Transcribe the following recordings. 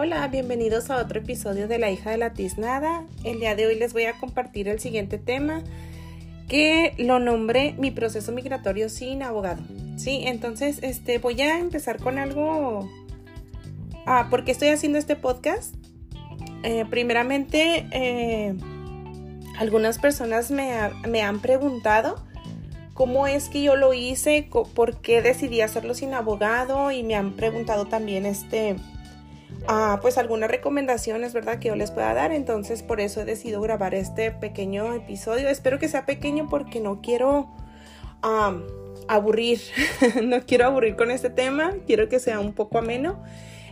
Hola, bienvenidos a otro episodio de La hija de la tiznada. El día de hoy les voy a compartir el siguiente tema que lo nombré mi proceso migratorio sin abogado. Sí, entonces este voy a empezar con algo Ah, ¿por qué estoy haciendo este podcast? Eh, primeramente, eh, algunas personas me, me, han preguntado cómo es que yo lo hice, por qué decidí hacerlo sin abogado y me han preguntado también este, Pues algunas recomendaciones, ¿verdad? Que yo les pueda dar. Entonces por eso he decidido grabar este pequeño episodio. Espero que sea pequeño porque no quiero aburrir. no quiero aburrir con este tema. Quiero que sea un poco ameno.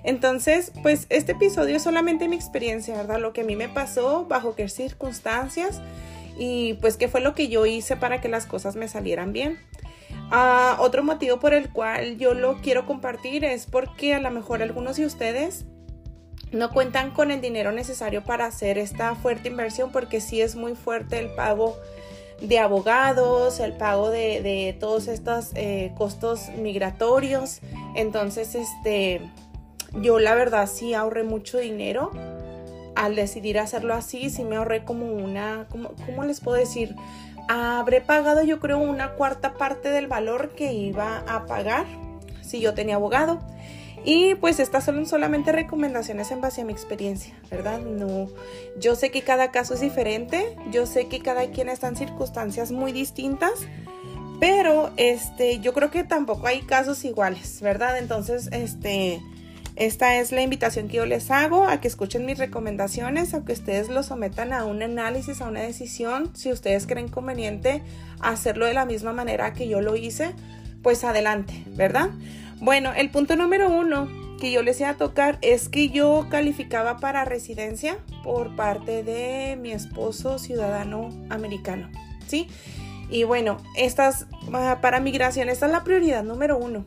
Entonces, pues este episodio es solamente mi experiencia, ¿verdad? Lo que a mí me pasó, bajo qué circunstancias y pues qué fue lo que yo hice para que las cosas me salieran bien. Ah, otro motivo por el cual yo lo quiero compartir es porque a lo mejor algunos de ustedes no cuentan con el dinero necesario para hacer esta fuerte inversión porque sí es muy fuerte el pago de abogados, el pago de, todos estos eh, costos migratorios. Entonces, este, yo la verdad sí ahorré mucho dinero al decidir hacerlo así. Sí me ahorré como una, como, ¿cómo les puedo decir? Habré pagado yo creo una cuarta parte del valor que iba a pagar si yo tenía abogado. Y pues estas son solamente recomendaciones en base a mi experiencia, ¿verdad? No, yo sé que cada caso es diferente, yo sé que cada quien está en circunstancias muy distintas, pero este, yo creo que tampoco hay casos iguales, ¿verdad? Entonces, este, esta es la invitación que yo les hago a que escuchen mis recomendaciones, a que ustedes lo sometan a un análisis, a una decisión. Si ustedes creen conveniente hacerlo de la misma manera que yo lo hice, pues adelante, ¿verdad? Bueno, el punto número uno que yo les iba a tocar es que yo calificaba para residencia por parte de mi esposo ciudadano americano, ¿sí? Y bueno, estas ah, para migración, esta es la prioridad número uno.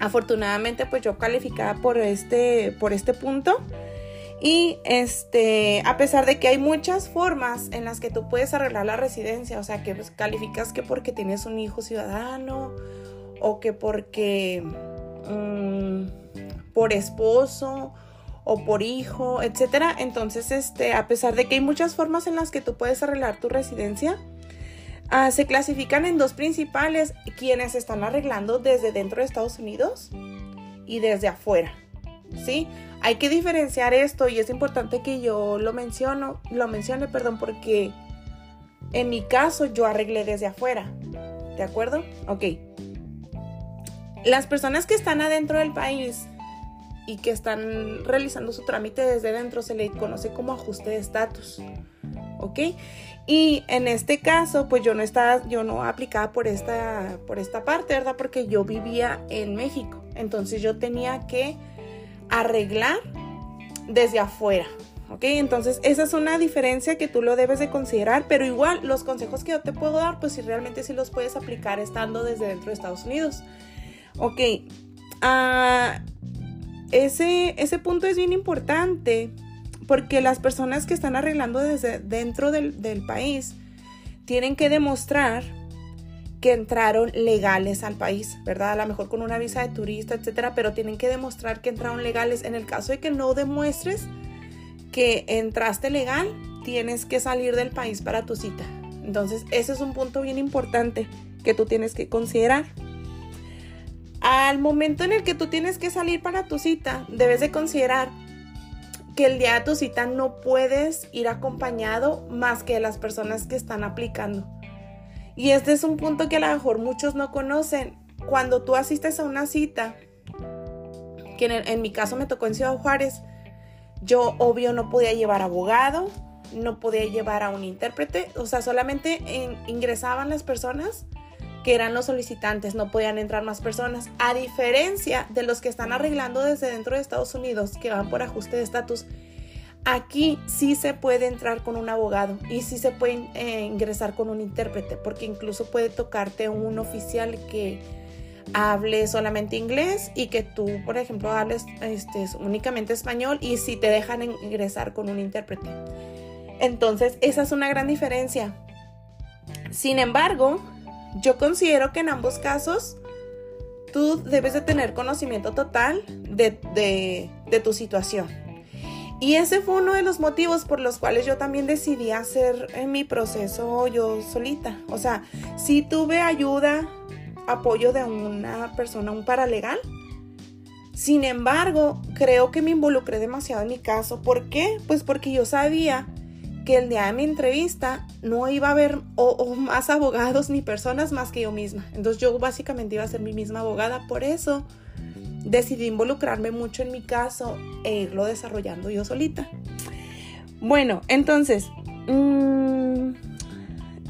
Afortunadamente, pues yo calificaba por este, por este punto. Y este, a pesar de que hay muchas formas en las que tú puedes arreglar la residencia, o sea, que pues, calificas que porque tienes un hijo ciudadano o que porque mm, por esposo o por hijo, etcétera. Entonces, este, a pesar de que hay muchas formas en las que tú puedes arreglar tu residencia, ah, se clasifican en dos principales, quienes están arreglando desde dentro de Estados Unidos y desde afuera. ¿Sí? Hay que diferenciar esto y es importante que yo lo menciono, lo mencione, perdón, porque en mi caso yo arreglé desde afuera. ¿De acuerdo? Ok las personas que están adentro del país y que están realizando su trámite desde dentro se le conoce como ajuste de estatus. ¿Ok? Y en este caso, pues yo no estaba, yo no aplicaba por esta, por esta parte, ¿verdad? Porque yo vivía en México. Entonces yo tenía que arreglar desde afuera. ¿Ok? Entonces esa es una diferencia que tú lo debes de considerar, pero igual los consejos que yo te puedo dar, pues si realmente sí los puedes aplicar estando desde dentro de Estados Unidos. Ok, ah, ese, ese punto es bien importante porque las personas que están arreglando desde dentro del, del país tienen que demostrar que entraron legales al país, ¿verdad? A lo mejor con una visa de turista, etcétera, pero tienen que demostrar que entraron legales. En el caso de que no demuestres que entraste legal, tienes que salir del país para tu cita. Entonces, ese es un punto bien importante que tú tienes que considerar. Al momento en el que tú tienes que salir para tu cita, debes de considerar que el día de tu cita no puedes ir acompañado más que las personas que están aplicando. Y este es un punto que a lo mejor muchos no conocen. Cuando tú asistes a una cita, que en, mi caso me tocó en Ciudad Juárez, yo obvio no podía llevar abogado, no podía llevar a un intérprete, o sea, solamente ingresaban las personas que eran los solicitantes, no podían entrar más personas, a diferencia de los que están arreglando desde dentro de Estados Unidos, que van por ajuste de estatus. Aquí sí se puede entrar con un abogado y sí se puede eh, ingresar con un intérprete, porque incluso puede tocarte un oficial que hable solamente inglés y que tú, por ejemplo, hables este, únicamente español y si te dejan ingresar con un intérprete. Entonces, esa es una gran diferencia. Sin embargo, yo considero que en ambos casos tú debes de tener conocimiento total de, tu situación. Y ese fue uno de los motivos por los cuales yo también decidí hacer en mi proceso yo solita. O sea, sí tuve ayuda, apoyo de una persona, un paralegal. Sin embargo, creo que me involucré demasiado en mi caso. ¿Por qué? Pues porque yo sabía que el día de mi entrevista no iba a haber más abogados ni personas más que yo misma. Entonces yo básicamente iba a ser mi misma abogada. Por eso decidí involucrarme mucho en mi caso e irlo desarrollando yo solita. Bueno, entonces, mm,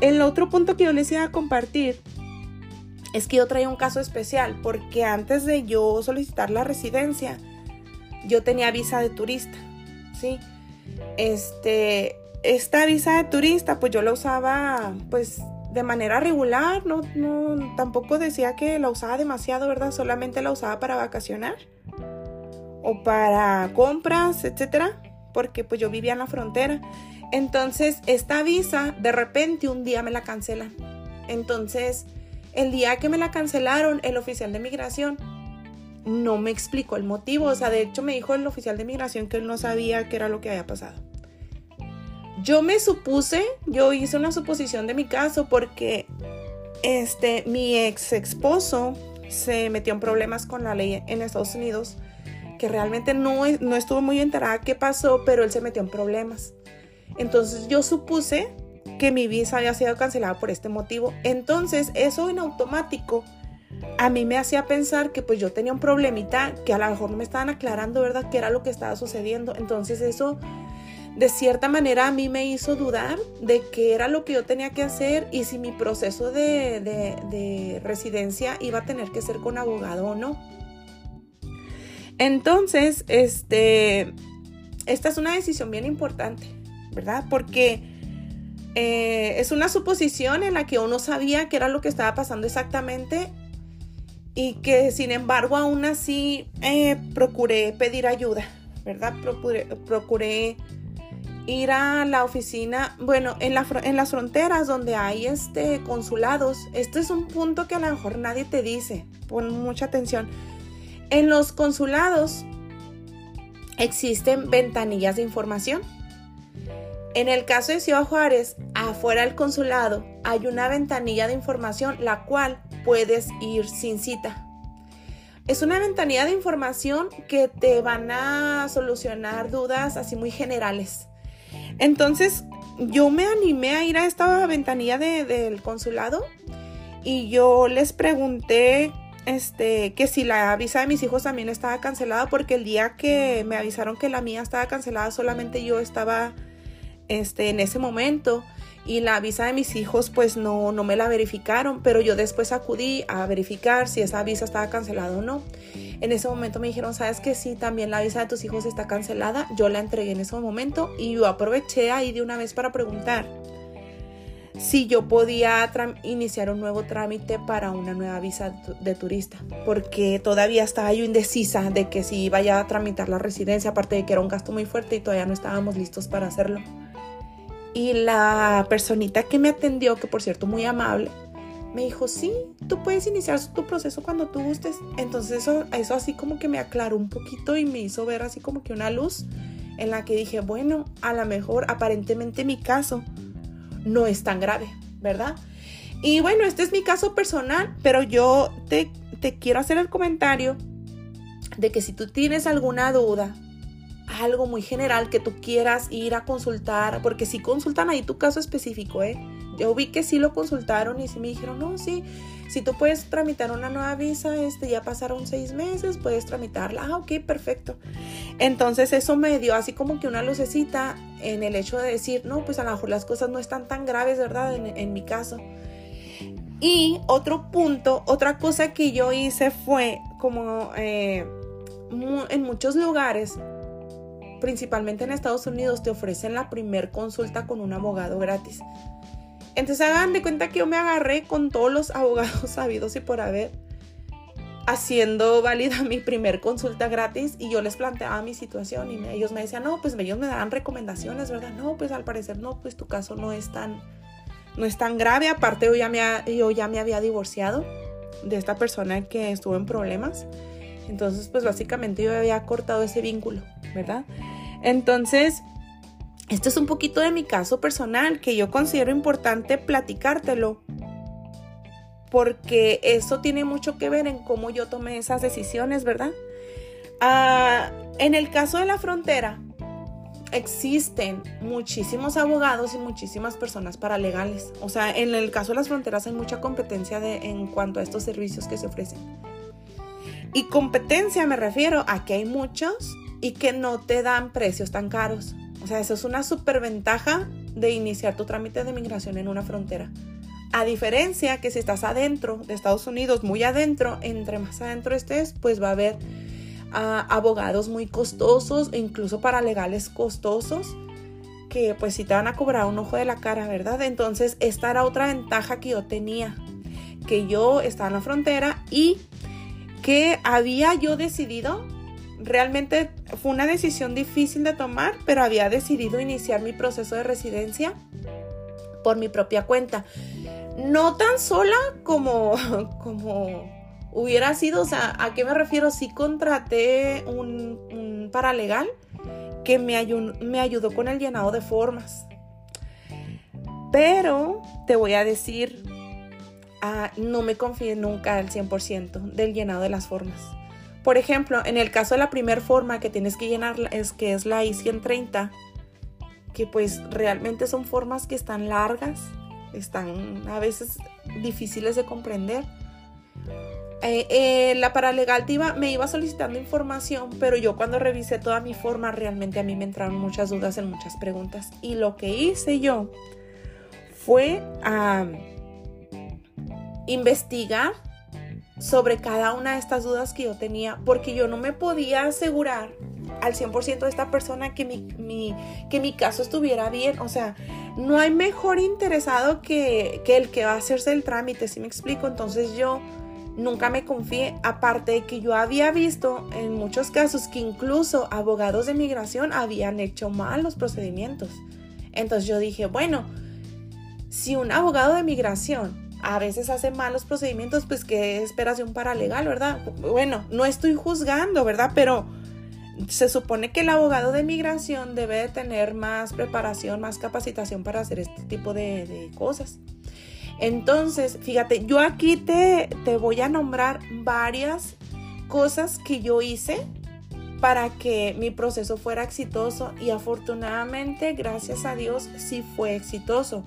el otro punto que yo les iba a compartir es que yo traía un caso especial porque antes de yo solicitar la residencia, yo tenía visa de turista, ¿sí? Este, esta visa de turista, pues yo la usaba, pues de manera regular, no, no, tampoco decía que la usaba demasiado, ¿verdad? Solamente la usaba para vacacionar o para compras, etcétera, porque pues yo vivía en la frontera. Entonces, esta visa, de repente un día me la cancelan. Entonces, el día que me la cancelaron, el oficial de migración no me explicó el motivo. O sea, de hecho me dijo el oficial de migración que él no sabía qué era lo que había pasado. Yo me supuse, yo hice una suposición de mi caso porque este, mi ex esposo se metió en problemas con la ley en Estados Unidos, que realmente no, no estuvo muy enterada qué pasó, pero él se metió en problemas. Entonces yo supuse que mi visa había sido cancelada por este motivo. Entonces eso en automático a mí me hacía pensar que pues yo tenía un problemita que a lo mejor no me estaban aclarando, ¿verdad? ¿Qué era lo que estaba sucediendo? Entonces eso de cierta manera a mí me hizo dudar de qué era lo que yo tenía que hacer y si mi proceso de, residencia iba a tener que ser con abogado o no. Entonces, este, esta es una decisión bien importante, ¿verdad? Porque eh, es una suposición en la que uno sabía qué era lo que estaba pasando exactamente y que sin embargo aún así eh, procuré pedir ayuda, ¿verdad? Procuré ir a la oficina, bueno, en, la, en las fronteras donde hay este, consulados, este es un punto que a lo mejor nadie te dice, pon mucha atención. En los consulados existen ventanillas de información. En el caso de Ciudad Juárez, afuera del consulado hay una ventanilla de información la cual puedes ir sin cita. Es una ventanilla de información que te van a solucionar dudas así muy generales. Entonces yo me animé a ir a esta ventanilla del consulado y yo les pregunté este, que si la visa de mis hijos también estaba cancelada porque el día que me avisaron que la mía estaba cancelada solamente yo estaba este, en ese momento y la visa de mis hijos pues no, no me la verificaron, pero yo después acudí a verificar si esa visa estaba cancelada o no. En ese momento me dijeron, sabes que sí, también la visa de tus hijos está cancelada. Yo la entregué en ese momento y yo aproveché ahí de una vez para preguntar si yo podía iniciar un nuevo trámite para una nueva visa de turista, porque todavía estaba yo indecisa de que si iba a tramitar la residencia, aparte de que era un gasto muy fuerte y todavía no estábamos listos para hacerlo. Y la personita que me atendió, que por cierto muy amable, me dijo, sí, tú puedes iniciar tu proceso cuando tú gustes. Entonces eso, así como que me aclaró un poquito y me hizo ver así como que una luz en la que dije, bueno, a lo mejor aparentemente mi caso no es tan grave, ¿verdad? Y bueno, este es mi caso personal, pero yo te, te quiero hacer el comentario de que si tú tienes alguna duda algo muy general que tú quieras ir a consultar, porque si consultan ahí tu caso específico, ¿eh? Yo vi que sí lo consultaron y sí me dijeron, no, sí, si tú puedes tramitar una nueva visa, este, ya pasaron seis meses, puedes tramitarla. Ah, ok, perfecto. Entonces eso me dio así como que una lucecita en el hecho de decir, no, pues a lo mejor las cosas no están tan graves, ¿verdad? En, mi caso. Y otro punto, otra cosa que yo hice fue como eh, en muchos lugares principalmente en Estados Unidos, te ofrecen la primer consulta con un abogado gratis. Entonces hagan de cuenta que yo me agarré con todos los abogados sabidos y por haber haciendo válida mi primer consulta gratis y yo les planteaba mi situación y ellos me decían, no, pues ellos me dan recomendaciones, ¿verdad? No, pues al parecer no, pues tu caso no es tan, no es tan grave, aparte yo ya me, yo ya me había divorciado de esta persona que estuvo en problemas. Entonces, pues básicamente yo había cortado ese vínculo, ¿verdad? Entonces, esto es un poquito de mi caso personal que yo considero importante platicártelo porque eso tiene mucho que ver en cómo yo tomé esas decisiones, ¿verdad? Ah, en el caso de la frontera, existen muchísimos abogados y muchísimas personas paralegales. O sea, en el caso de las fronteras hay mucha competencia de, en cuanto a estos servicios que se ofrecen. Y competencia me refiero a que hay muchos y que no te dan precios tan caros. O sea, eso es una superventaja de iniciar tu trámite de migración en una frontera. A diferencia que si estás adentro de Estados Unidos, muy adentro, entre más adentro estés, pues va a haber a abogados muy costosos e incluso legales costosos que pues si te van a cobrar un ojo de la cara, ¿verdad? Entonces esta era otra ventaja que yo tenía, que yo estaba en la frontera y que había yo decidido, realmente fue una decisión difícil de tomar, pero había decidido iniciar mi proceso de residencia por mi propia cuenta. No tan sola como, como hubiera sido, o sea, ¿a qué me refiero? Sí contraté un, paralegal que me, me ayudó con el llenado de formas. Pero te voy a decir, no me confíe nunca al 100% del llenado de las formas. Por ejemplo, en el caso de la primera forma que tienes que llenar es que es la I-130, que pues realmente son formas que están largas, están a veces difíciles de comprender. Eh, eh, la paralegal me iba solicitando información, pero yo cuando revisé toda mi forma realmente a mí me entraron muchas dudas en muchas preguntas. Y lo que hice yo fue investigar sobre cada una de estas dudas que yo tenía, porque yo no me podía asegurar al 100% de esta persona que mi, que mi caso estuviera bien. O sea, no hay mejor interesado que, que el que va a hacerse el trámite, si me explico. Entonces yo nunca me confié, aparte de que yo había visto en muchos casos que incluso abogados de migración habían hecho mal los procedimientos. Entonces yo dije, bueno, si un abogado de migración a veces hace malos procedimientos, pues ¿qué esperas de un paralegal, verdad? Bueno, no estoy juzgando, ¿verdad? Pero se supone que el abogado de migración debe de tener más preparación, más capacitación para hacer este tipo de, de cosas. Entonces, fíjate, yo aquí te, te voy a nombrar varias cosas que yo hice para que mi proceso fuera exitoso y afortunadamente, gracias a Dios, sí fue exitoso.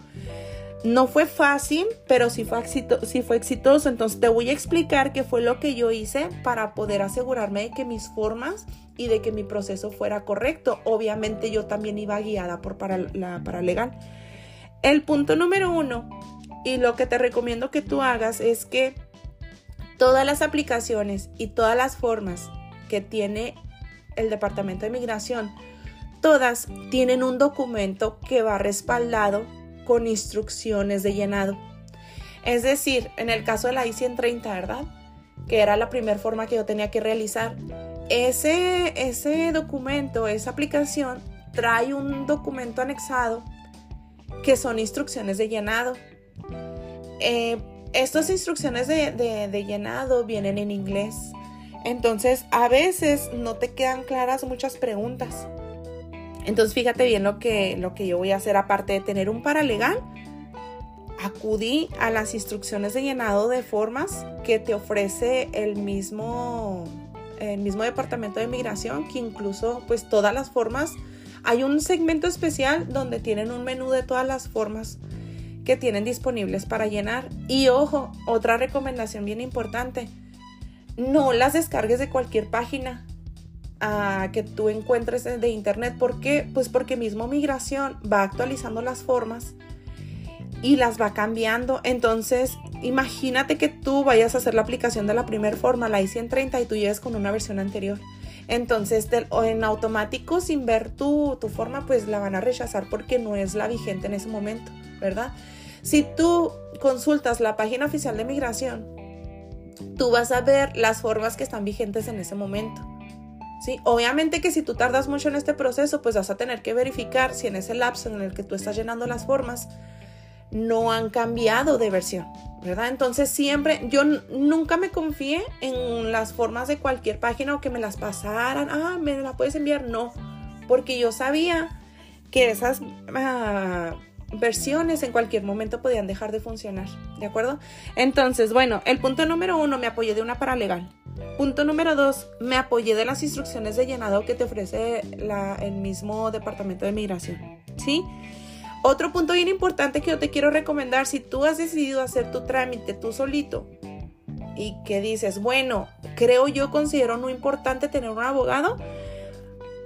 No fue fácil, pero sí fue, sí fue exitoso. Entonces te voy a explicar qué fue lo que yo hice para poder asegurarme de que mis formas y de que mi proceso fuera correcto. Obviamente yo también iba guiada por para, la paralegal. El punto número uno y lo que te recomiendo que tú hagas es que todas las aplicaciones y todas las formas que tiene el Departamento de Migración, todas tienen un documento que va respaldado con instrucciones de llenado. Es decir, en el caso de la I-130, ¿verdad? Que era la primera forma que yo tenía que realizar. Ese, ese documento, esa aplicación, trae un documento anexado que son instrucciones de llenado. Eh, estas instrucciones de, llenado vienen en inglés. Entonces, a veces no te quedan claras muchas preguntas. Entonces, fíjate bien lo que, lo que yo voy a hacer, aparte de tener un paralegal, acudí a las instrucciones de llenado de formas que te ofrece el mismo, el mismo departamento de migración, que incluso pues todas las formas, hay un segmento especial donde tienen un menú de todas las formas que tienen disponibles para llenar. Y ojo, otra recomendación bien importante, no las descargues de cualquier página ah, que tú encuentres de internet. ¿Por qué? Pues porque mismo migración va actualizando las formas y las va cambiando. Entonces, imagínate que tú vayas a hacer la aplicación de la primera forma, la I-130, y tú llegues con una versión anterior. Entonces, en automático, sin ver tu, tu forma, pues la van a rechazar porque no es la vigente en ese momento. ¿verdad? Si tú consultas la página oficial de migración, tú vas a ver las formas que están vigentes en ese momento. ¿Sí? Obviamente que si tú tardas mucho en este proceso, pues vas a tener que verificar si en ese lapso en el que tú estás llenando las formas no han cambiado de versión, ¿verdad? Entonces siempre, yo nunca me confié en las formas de cualquier página o que me las pasaran, ah, me la puedes enviar, no, porque yo sabía que esas ah, versiones en cualquier momento podían dejar de funcionar, ¿de acuerdo? Entonces, bueno, el punto número uno, me apoyé de una paralegal. Punto número dos, me apoyé de las instrucciones de llenado que te ofrece el mismo departamento de migración, ¿sí? Otro punto bien importante que yo te quiero recomendar, si tú has decidido hacer tu trámite tú solito y que dices, bueno, creo yo considero no importante tener un abogado,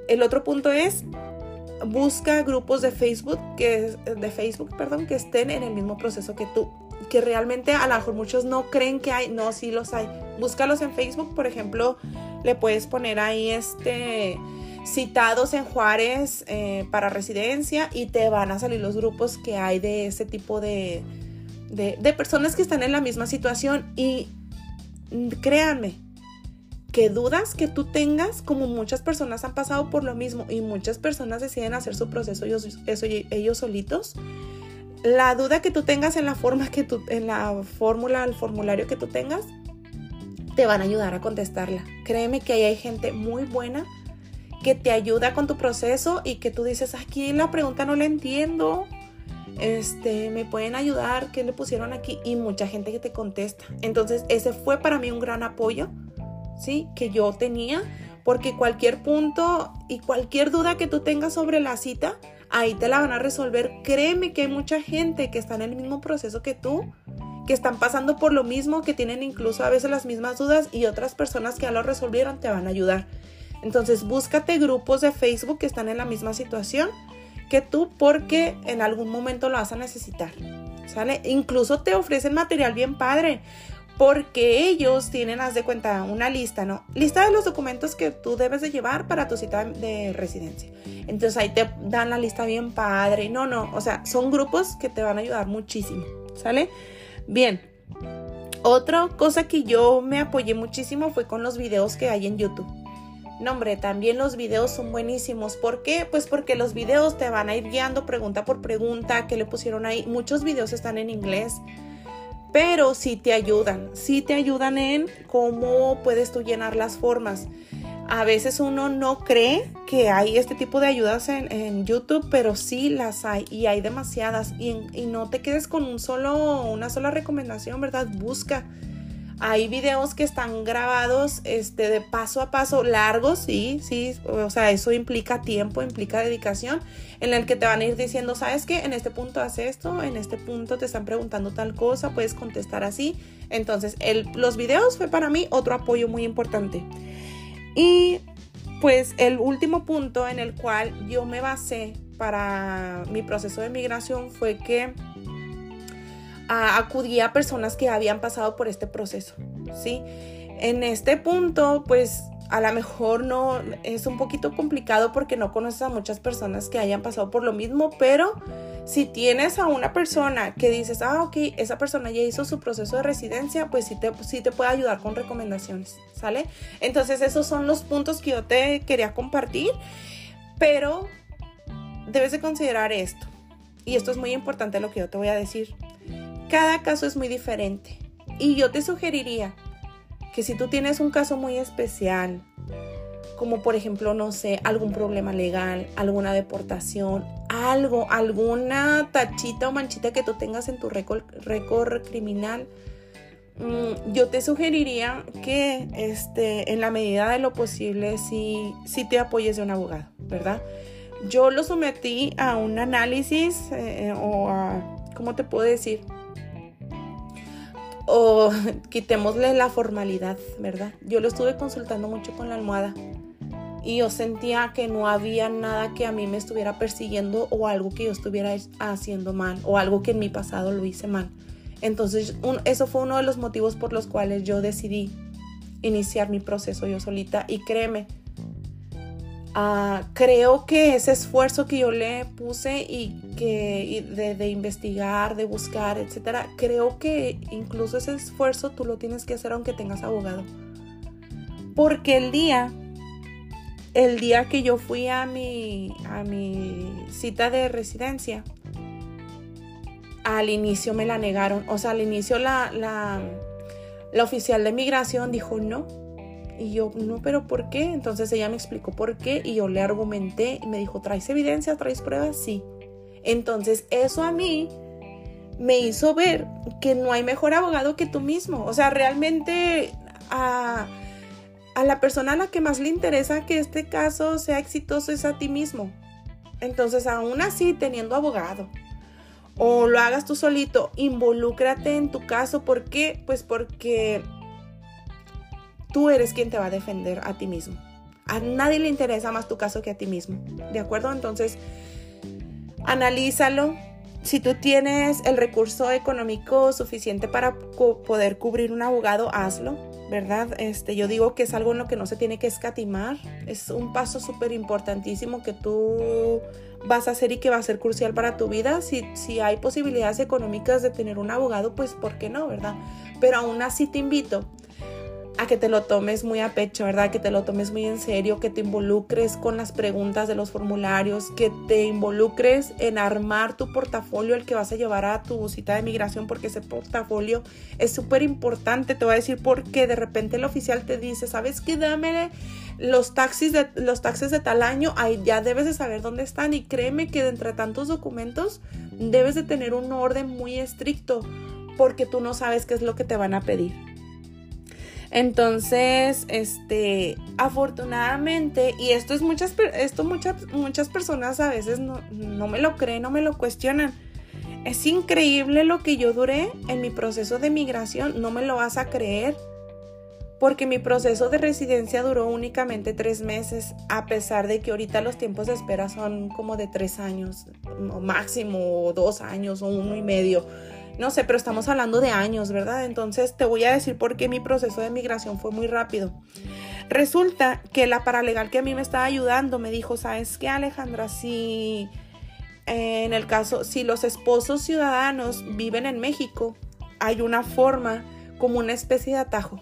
el otro punto es busca grupos de Facebook que de Facebook, perdón, que estén en el mismo proceso que tú, que realmente a lo mejor muchos no creen que hay, no, sí los hay. Búscalos en Facebook, por ejemplo, le puedes poner ahí este citados en Juárez eh, para residencia y te van a salir los grupos que hay de ese tipo de, de, personas que están en la misma situación y créanme, que dudas que tú tengas, como muchas personas han pasado por lo mismo y muchas personas deciden hacer su proceso ellos, ellos solitos, la duda que tú tengas en la forma que tú, en la fórmula, el formulario que tú tengas, te van a ayudar a contestarla. Créeme que ahí hay gente muy buena que te ayuda con tu proceso y que tú dices, aquí la pregunta no la entiendo, este, me pueden ayudar, ¿qué le pusieron aquí? Y mucha gente que te contesta. Entonces, ese fue para mí un gran apoyo, ¿sí? Que yo tenía, porque cualquier punto y cualquier duda que tú tengas sobre la cita, ahí te la van a resolver. Créeme que hay mucha gente que está en el mismo proceso que tú, que están pasando por lo mismo, que tienen incluso a veces las mismas dudas y otras personas que ya lo resolvieron te van a ayudar. Entonces búscate grupos de Facebook que están en la misma situación que tú porque en algún momento lo vas a necesitar. ¿Sale? Incluso te ofrecen material bien padre porque ellos tienen, haz de cuenta, una lista, ¿no? Lista de los documentos que tú debes de llevar para tu cita de residencia. Entonces ahí te dan la lista bien padre. No, no, o sea, son grupos que te van a ayudar muchísimo, ¿sale? Bien. Otra cosa que yo me apoyé muchísimo fue con los videos que hay en YouTube. No, hombre, también los videos son buenísimos. ¿Por qué? Pues porque los videos te van a ir guiando pregunta por pregunta que le pusieron ahí. Muchos videos están en inglés, pero sí te ayudan. Sí te ayudan en cómo puedes tú llenar las formas. A veces uno no cree que hay este tipo de ayudas en, YouTube, pero sí las hay y hay demasiadas. Y, y no te quedes con un solo, una sola recomendación, ¿verdad? Busca hay videos que están grabados este, de paso a paso, largos, sí, sí, o sea, eso implica tiempo, implica dedicación, en el que te van a ir diciendo, ¿sabes qué? En este punto hace esto, en este punto te están preguntando tal cosa, puedes contestar así. Entonces, el, los videos fue para mí otro apoyo muy importante. Y pues el último punto en el cual yo me basé para mi proceso de migración fue que acudía a personas que habían pasado por este proceso, ¿sí? En este punto, pues a lo mejor no es un poquito complicado porque no conoces a muchas personas que hayan pasado por lo mismo, pero si tienes a una persona que dices, ah, ok, esa persona ya hizo su proceso de residencia, pues sí te, sí te puede ayudar con recomendaciones, ¿sale? Entonces esos son los puntos que yo te quería compartir, pero debes de considerar esto. Y esto es muy importante lo que yo te voy a decir. Cada caso es muy diferente y yo te sugeriría que si tú tienes un caso muy especial, como por ejemplo, no sé, algún problema legal, alguna deportación, algo, alguna tachita o manchita que tú tengas en tu récord, criminal, mm, yo te sugeriría que este, en la medida de lo posible si, si te apoyes de un abogado, ¿verdad? Yo lo sometí a un análisis eh, o a, ¿cómo te puedo decir? O quitémosle la formalidad, ¿verdad? Yo lo estuve consultando mucho con la almohada y yo sentía que no había nada que a mí me estuviera persiguiendo o algo que yo estuviera haciendo mal o algo que en mi pasado lo hice mal. Entonces, eso fue uno de los motivos por los cuales yo decidí iniciar mi proceso yo solita y créeme, Ah, creo que ese esfuerzo que yo le puse y que de, investigar, de buscar, etcétera, creo que incluso ese esfuerzo tú lo tienes que hacer aunque tengas abogado. Porque el día, el día que yo fui a mi, a mi cita de residencia, al inicio me la negaron. O sea, al inicio la, la, la oficial de migración dijo no. Y yo, no, pero ¿por qué? Entonces ella me explicó por qué y yo le argumenté y me dijo, ¿traes evidencia? ¿Traes pruebas? Sí. Entonces eso a mí me hizo ver que no hay mejor abogado que tú mismo. O sea, realmente a, a la persona a la que más le interesa que este caso sea exitoso es a ti mismo. Entonces, aún así, teniendo abogado, o lo hagas tú solito, involúcrate en tu caso. ¿Por qué? Pues porque tú eres quien te va a defender a ti mismo. A nadie le interesa más tu caso que a ti mismo. ¿De acuerdo? Entonces, analízalo. Si tú tienes el recurso económico suficiente para poder cubrir un abogado, hazlo, ¿verdad? Este, yo digo que es algo en lo que no se tiene que escatimar. Es un paso súper importantísimo que tú vas a hacer y que va a ser crucial para tu vida. Si, si hay posibilidades económicas de tener un abogado, pues ¿por qué no, verdad? Pero aún así te invito a que te lo tomes muy a pecho, ¿verdad? Que te lo tomes muy en serio, que te involucres con las preguntas de los formularios, que te involucres en armar tu portafolio, el que vas a llevar a tu cita de migración, porque ese portafolio es súper importante. Te voy a decir porque de repente el oficial te dice, ¿sabes qué? Dame los taxis de, los taxis de tal año, ahí ya debes de saber dónde están y créeme que de entre tantos documentos debes de tener un orden muy estricto porque tú no sabes qué es lo que te van a pedir. Entonces, este, afortunadamente, y esto es muchas, esto muchas, muchas personas a veces no, no me lo creen, no me lo cuestionan. Es increíble lo que yo duré en mi proceso de migración, no me lo vas a creer porque mi proceso de residencia duró únicamente tres meses, a pesar de que ahorita los tiempos de espera son como de tres años, o máximo dos años o uno y medio. No sé, pero estamos hablando de años, ¿verdad? Entonces te voy a decir por qué mi proceso de migración fue muy rápido. Resulta que la paralegal que a mí me estaba ayudando me dijo, ¿sabes qué, Alejandra? Si en el caso, si los esposos ciudadanos viven en México, hay una forma como una especie de atajo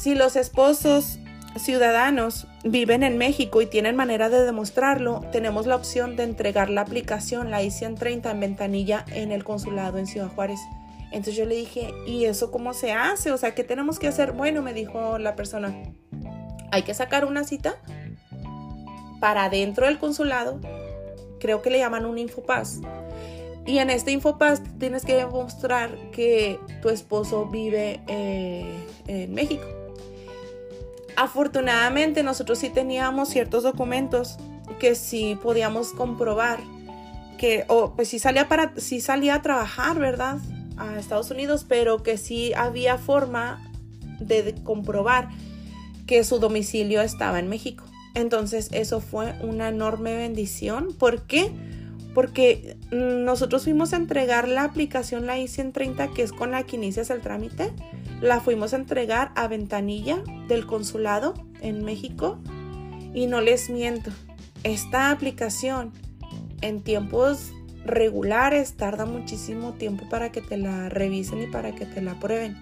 si los esposos ciudadanos viven en México y tienen manera de demostrarlo, tenemos la opción de entregar la aplicación, la I-130 en ventanilla en el consulado en Ciudad Juárez. Entonces yo le dije, ¿y eso cómo se hace? O sea, ¿qué tenemos que hacer? Bueno, me dijo la persona, hay que sacar una cita para dentro del consulado, creo que le llaman un Infopass. Y en este Infopass tienes que demostrar que tu esposo vive eh, en México. Afortunadamente nosotros sí teníamos ciertos documentos que sí podíamos comprobar que, o pues sí salía para, sí salía a trabajar, ¿verdad? A Estados Unidos, pero que sí había forma de comprobar que su domicilio estaba en México. Entonces eso fue una enorme bendición. ¿Por qué? Porque nosotros fuimos a entregar la aplicación, la I-130, que es con la que inicias el trámite la fuimos a entregar a ventanilla del consulado en México y no les miento, esta aplicación en tiempos regulares tarda muchísimo tiempo para que te la revisen y para que te la prueben.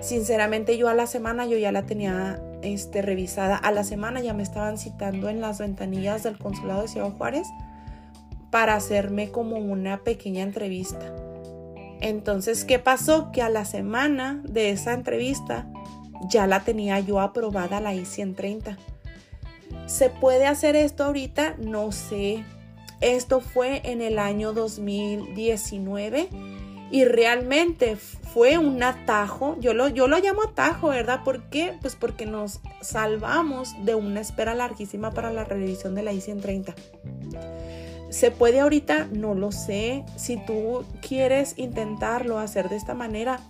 Sinceramente yo a la semana yo ya la tenía este, revisada. A la semana ya me estaban citando en las ventanillas del consulado de Ciudad Juárez para hacerme como una pequeña entrevista. Entonces, ¿qué pasó? Que a la semana de esa entrevista ya la tenía yo aprobada la I-130. ¿Se puede hacer esto ahorita? No sé. Esto fue en el año 2019 y realmente fue un atajo. Yo lo, yo lo llamo atajo, ¿verdad? ¿Por qué? Pues porque nos salvamos de una espera larguísima para la revisión de la I-130. ¿Se puede ahorita? No lo sé. Si tú quieres intentarlo hacer de esta manera,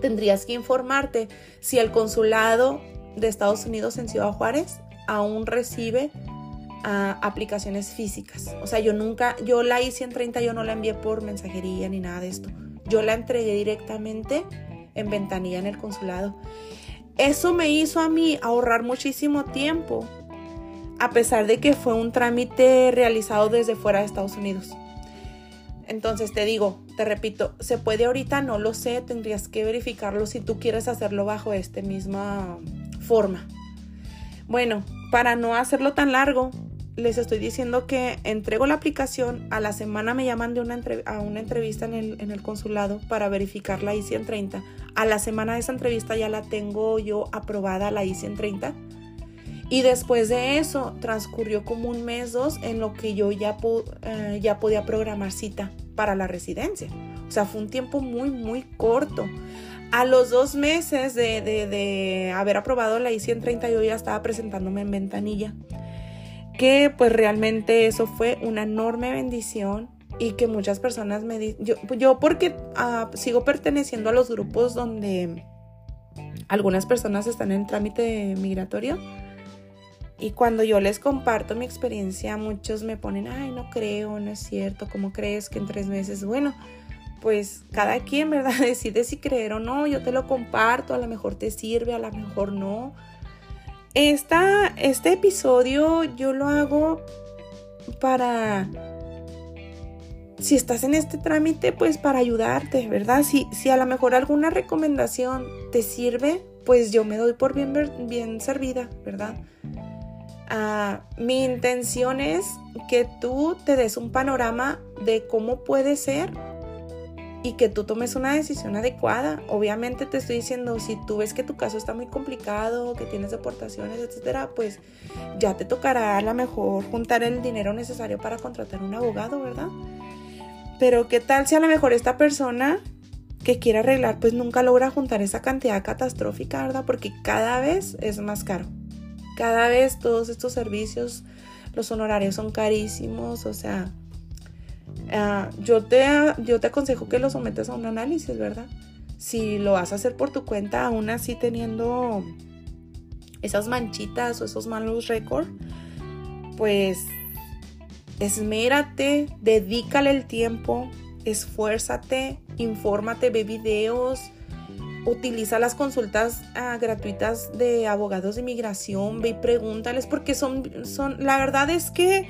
tendrías que informarte si el consulado de Estados Unidos en Ciudad Juárez aún recibe ah, aplicaciones físicas. O sea, yo nunca, yo la I-130 yo no la envié por mensajería ni nada de esto. Yo la entregué directamente en ventanilla en el consulado. Eso me hizo a mí ahorrar muchísimo tiempo a pesar de que fue un trámite realizado desde fuera de Estados Unidos. Entonces te digo, te repito, ¿se puede ahorita? No lo sé, tendrías que verificarlo si tú quieres hacerlo bajo esta misma forma. Bueno, para no hacerlo tan largo, les estoy diciendo que entrego la aplicación, a la semana me llaman de una a una entrevista en el, en el consulado para verificar la I-130. A la semana de esa entrevista ya la tengo yo aprobada, la I-130. Y después de eso transcurrió como un mes, dos, en lo que yo ya, eh, ya podía programar cita para la residencia. O sea, fue un tiempo muy, muy corto. A los dos meses de, de, haber aprobado la I-130, yo ya estaba presentándome en ventanilla que pues realmente eso fue una enorme bendición y que muchas personas me dicen, yo, yo porque ah, sigo perteneciendo a los grupos donde algunas personas están en trámite migratorio y cuando yo les comparto mi experiencia, muchos me ponen, ay, no creo, no es cierto, ¿cómo crees que en tres meses? Bueno, pues cada quien, ¿verdad? Decide si creer o no, yo te lo comparto, a lo mejor te sirve, a lo mejor no este episodio yo lo hago para, si estás en este trámite, pues para ayudarte, ¿verdad? Si, si a lo mejor alguna recomendación te sirve, pues yo me doy por bien, bien servida, ¿verdad? Ah, mi intención es que tú te des un panorama de cómo puede ser y que tú tomes una decisión adecuada. Obviamente te estoy diciendo, si tú ves que tu caso está muy complicado, que tienes deportaciones, etcétera, pues ya te tocará a lo mejor juntar el dinero necesario para contratar un abogado, ¿verdad? Pero qué tal si a lo mejor esta persona que quiere arreglar pues nunca logra juntar esa cantidad catastrófica, ¿verdad? Porque cada vez es más caro. Cada vez todos estos servicios, los honorarios son carísimos, o sea, Ah, yo, te, yo te aconsejo que lo sometas a un análisis, ¿verdad? Si lo vas a hacer por tu cuenta, aún así teniendo esas manchitas o esos malos récords, pues esmérate, dedícale el tiempo, esfuérzate, infórmate, ve videos, utiliza las consultas ah, gratuitas de abogados de inmigración, ve y pregúntales, porque son, son, la verdad es que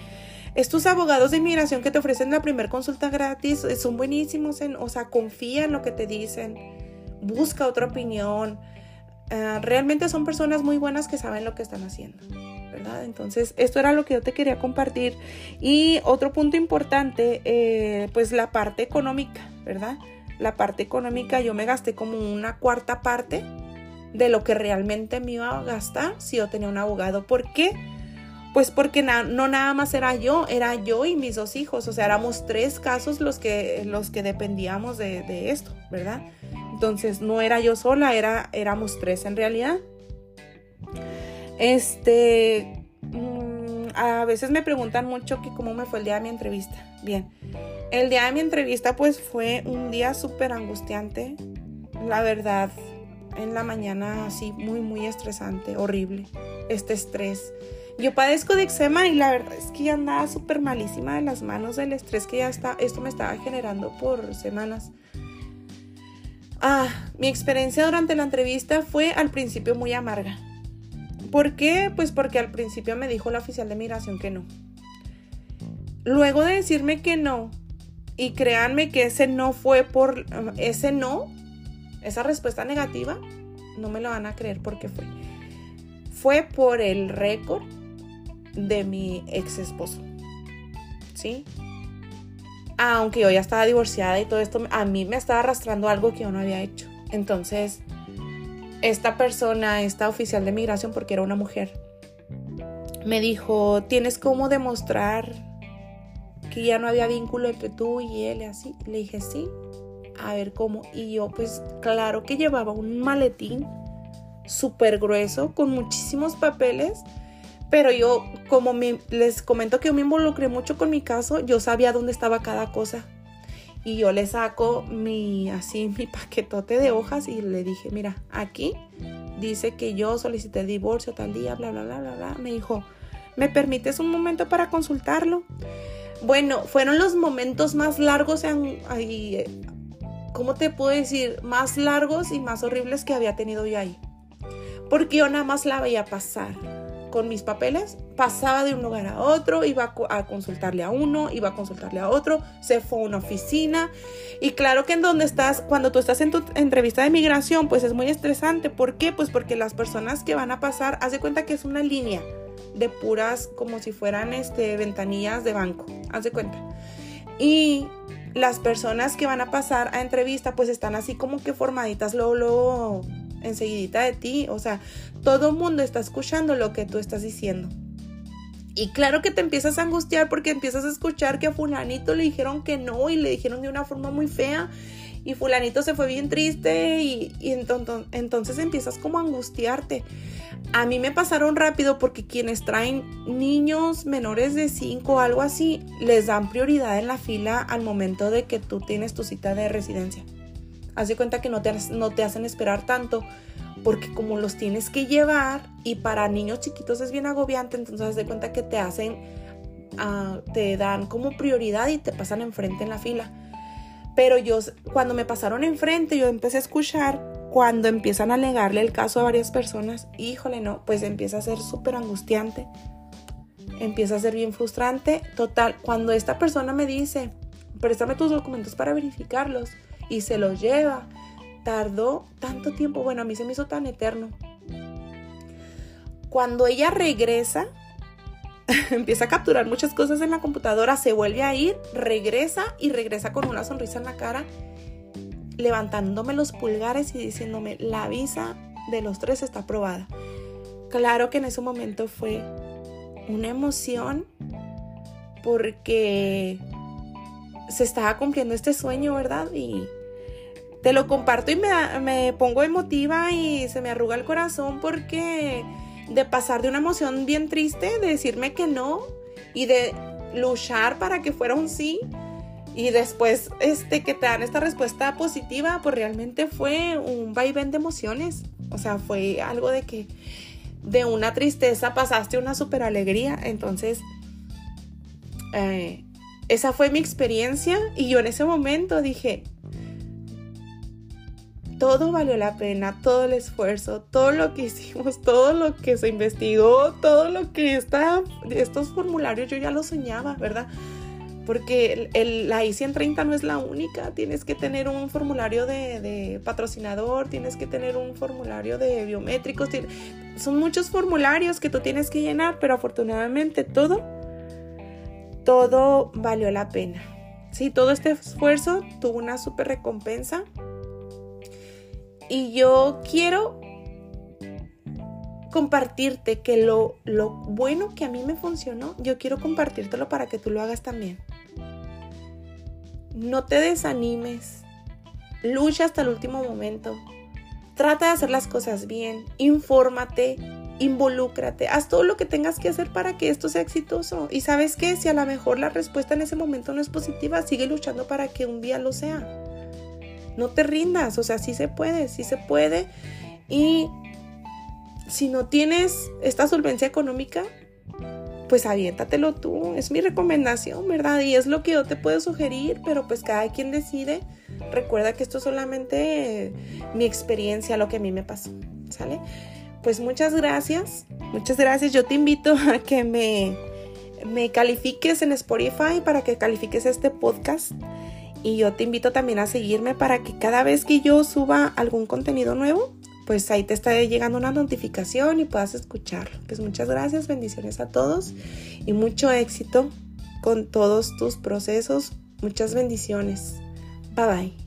estos abogados de inmigración que te ofrecen la primera consulta gratis eh, son buenísimos, en, o sea, confía en lo que te dicen, busca otra opinión. Ah, realmente son personas muy buenas que saben lo que están haciendo, ¿verdad? Entonces, esto era lo que yo te quería compartir. Y otro punto importante, eh, pues la parte económica, ¿verdad? La parte económica, yo me gasté como una cuarta parte de lo que realmente me iba a gastar si yo tenía un abogado. ¿Por qué? Pues porque no nada más era yo, era yo y mis dos hijos, o sea, éramos tres casos los que, los que dependíamos de, esto, ¿verdad? Entonces no era yo sola, era, éramos tres en realidad. Este, mm, a veces me preguntan mucho que cómo me fue el día de mi entrevista. Bien, el día de mi entrevista pues fue un día súper angustiante, la verdad, en la mañana así muy, muy estresante, horrible, este estrés yo padezco de eczema y la verdad es que ya andaba súper malísima de las manos del estrés que ya está, esto me estaba generando por semanas. Ah, mi experiencia durante la entrevista fue al principio muy amarga. ¿Por qué? Pues porque al principio me dijo la oficial de migración que no. Luego de decirme que no, y créanme que ese no fue por ese no, esa respuesta negativa, no me lo van a creer porque fue. Fue por el récord de mi ex esposo. ¿Sí? Aunque yo ya estaba divorciada y todo esto, a mí me estaba arrastrando algo que yo no había hecho. Entonces, esta persona, esta oficial de migración, porque era una mujer, me dijo, tienes cómo demostrar que ya no había vínculo entre tú y él y así. Le dije, sí, a ver cómo. Y yo, pues claro que llevaba un maletín súper grueso con muchísimos papeles pero yo, como les comento que yo me involucré mucho con mi caso, yo sabía dónde estaba cada cosa. Y yo le saco mi, así, mi paquetote de hojas y le dije, mira, aquí dice que yo solicité divorcio tal día, bla, bla, bla, bla, bla. Me dijo, ¿me permites un momento para consultarlo? Bueno, fueron los momentos más largos, en, ahí, ¿cómo te puedo decir? Más largos y más horribles que había tenido yo ahí. Porque yo nada más la veía pasar con mis papeles, pasaba de un lugar a otro, iba a consultarle a uno, iba a consultarle a otro, se fue a una oficina. Y claro que en donde estás, cuando tú estás en tu entrevista de migración, pues es muy estresante. ¿Por qué? Pues porque las personas que van a pasar, haz de cuenta que es una línea. De puras como si fueran este, ventanillas de banco, haz de cuenta. Y las personas que van a pasar a entrevista pues están así como que formaditas luego, luego enseguidita de ti, o sea, todo el mundo está escuchando lo que tú estás diciendo. Y claro que te empiezas a angustiar porque empiezas a escuchar que a fulanito le dijeron que no y le dijeron de una forma muy fea y fulanito se fue bien triste y, entonces, empiezas como a angustiarte. A mí me pasaron rápido porque quienes traen niños menores de 5 o algo así, les dan prioridad en la fila al momento de que tú tienes tu cita de residencia. Haz de cuenta que no te, no te hacen esperar tanto porque como los tienes que llevar y para niños chiquitos es bien agobiante, entonces haz de cuenta que te hacen, ah, te dan como prioridad y te pasan enfrente en la fila. Pero yo, cuando me pasaron enfrente, yo empecé a escuchar cuando empiezan a alegarle el caso a varias personas, híjole, no, pues empieza a ser súper angustiante, empieza a ser bien frustrante. Total, cuando esta persona me dice, préstame tus documentos para verificarlos y se los lleva, tardó tanto tiempo, bueno, a mí se me hizo tan eterno. Cuando ella regresa, empieza a capturar muchas cosas en la computadora, se vuelve a ir, regresa y regresa con una sonrisa en la cara levantándome los pulgares y diciéndome, la visa de los tres está aprobada. Claro que en ese momento fue una emoción porque se estaba cumpliendo este sueño, ¿verdad? Y te lo comparto y me, me pongo emotiva y se me arruga el corazón porque de pasar de una emoción bien triste, de decirme que no y de luchar para que fuera un sí, y después este que te dan esta respuesta positiva, pues realmente fue un vaivén de emociones. O sea, fue algo de que de una tristeza pasaste una super alegría. Entonces, eh, esa fue mi experiencia y yo en ese momento dije, todo valió la pena, todo el esfuerzo, todo lo que hicimos, todo lo que se investigó, todo lo que está, estos formularios yo ya lo soñaba, ¿verdad? porque el, la I-130 no es la única, tienes que tener un formulario de, patrocinador, tienes que tener un formulario de biométricos, son muchos formularios que tú tienes que llenar, pero afortunadamente todo, todo valió la pena. Sí, todo este esfuerzo tuvo una super recompensa y yo quiero compartirte que lo, lo bueno que a mí me funcionó, yo quiero compartírtelo para que tú lo hagas también. No te desanimes. Lucha hasta el último momento. Trata de hacer las cosas bien. Infórmate. Involúcrate. Haz todo lo que tengas que hacer para que esto sea exitoso. Y sabes que si a lo mejor la respuesta en ese momento no es positiva, sigue luchando para que un día lo sea. No te rindas. O sea, sí se puede. Sí se puede. Y si no tienes esta solvencia económica, pues aviéntatelo tú. Es mi recomendación, ¿verdad? Y es lo que yo te puedo sugerir, pero pues cada quien decide. Recuerda que esto es solamente mi experiencia, lo que a mí me pasó, ¿sale? Pues muchas gracias, muchas gracias. Yo te invito a que me, me califiques en Spotify para que califiques este podcast. Y yo te invito también a seguirme para que cada vez que yo suba algún contenido nuevo, pues ahí te está llegando una notificación y puedas escucharlo. Pues muchas gracias, bendiciones a todos y mucho éxito con todos tus procesos. Muchas bendiciones. Bye bye.